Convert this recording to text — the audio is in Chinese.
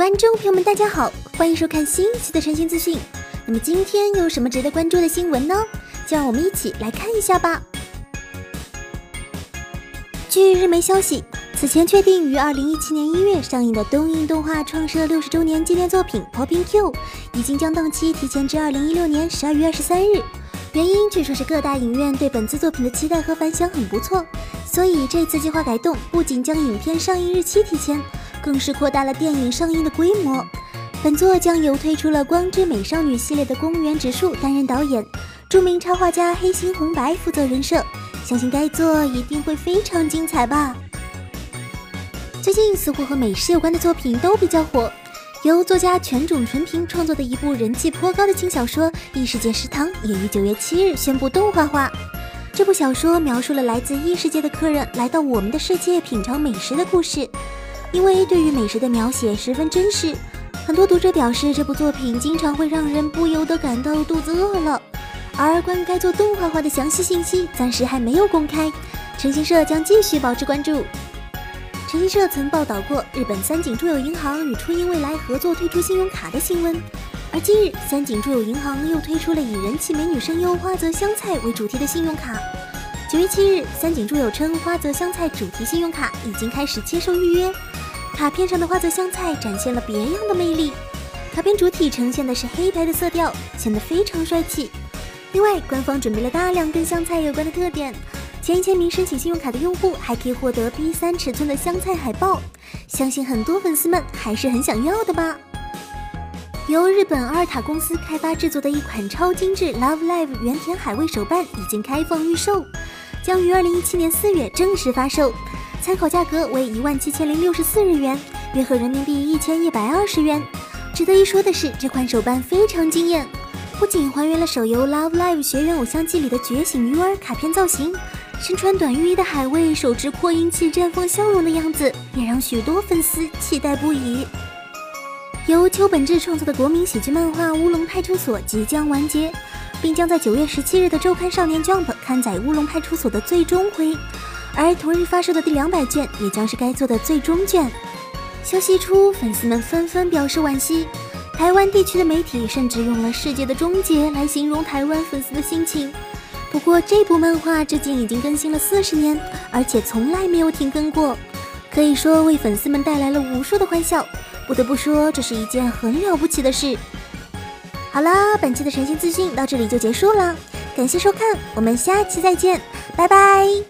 观众朋友们，大家好，欢迎收看新一期的晨星资讯。那么今天有什么值得关注的新闻呢？就让我们一起来看一下吧。据日媒消息，此前确定于二零一七年一月上映的东映动画创设六十周年纪念作品《Popping Q》，已经将档期提前至二零一六年十二月二十三日。原因据说是各大影院对本次作品的期待和反响很不错，所以这次计划改动不仅将影片上映日期提前。更是扩大了电影上映的规模。本作将由推出了《光之美少女》系列的宫原直树担任导演，著名插画家黑心红白负责人设，相信该作一定会非常精彩吧。最近似乎和美食有关的作品都比较火，由作家犬种纯平创作的一部人气颇高的轻小说《异世界食堂》也于九月七日宣布动画化。这部小说描述了来自异世界的客人来到我们的世界品尝美食的故事。因为对于美食的描写十分真实，很多读者表示这部作品经常会让人不由得感到肚子饿了。而关于该作动画化的详细信息暂时还没有公开，诚信社将继续保持关注。诚信社曾报道过日本三井住友银行与初音未来合作推出信用卡的新闻，而近日三井住友银行又推出了以人气美女声优花泽香菜为主题的信用卡。九月七日，三井住友称花泽香菜主题信用卡已经开始接受预约。卡片上的花泽香菜展现了别样的魅力，卡片主体呈现的是黑白的色调，显得非常帅气。另外，官方准备了大量跟香菜有关的特点，前一千名申请信用卡的用户还可以获得 B 三尺寸的香菜海报，相信很多粉丝们还是很想要的吧。由日本阿尔塔公司开发制作的一款超精致 Love Live 原田海味手办已经开放预售，将于二零一七年四月正式发售。参考价格为一万七千零六十四日元，约合人民币一千一百二十元。值得一说的是，这款手办非常惊艳，不仅还原了手游《Love Live 学园偶像季》里的觉醒鱼儿卡片造型，身穿短浴衣的海卫手持扩音器绽放笑容的样子，也让许多粉丝期待不已。由秋本志创作的国民喜剧漫画《乌龙派出所》即将完结，并将在九月十七日的周刊少年 Jump 刊载《乌龙派出所》的最终回。而同日发售的第两百卷也将是该作的最终卷。消息一出，粉丝们纷纷表示惋惜。台湾地区的媒体甚至用了“世界的终结”来形容台湾粉丝的心情。不过，这部漫画至今已经更新了四十年，而且从来没有停更过，可以说为粉丝们带来了无数的欢笑。不得不说，这是一件很了不起的事。好啦，本期的晨星资讯到这里就结束了，感谢收看，我们下期再见，拜拜。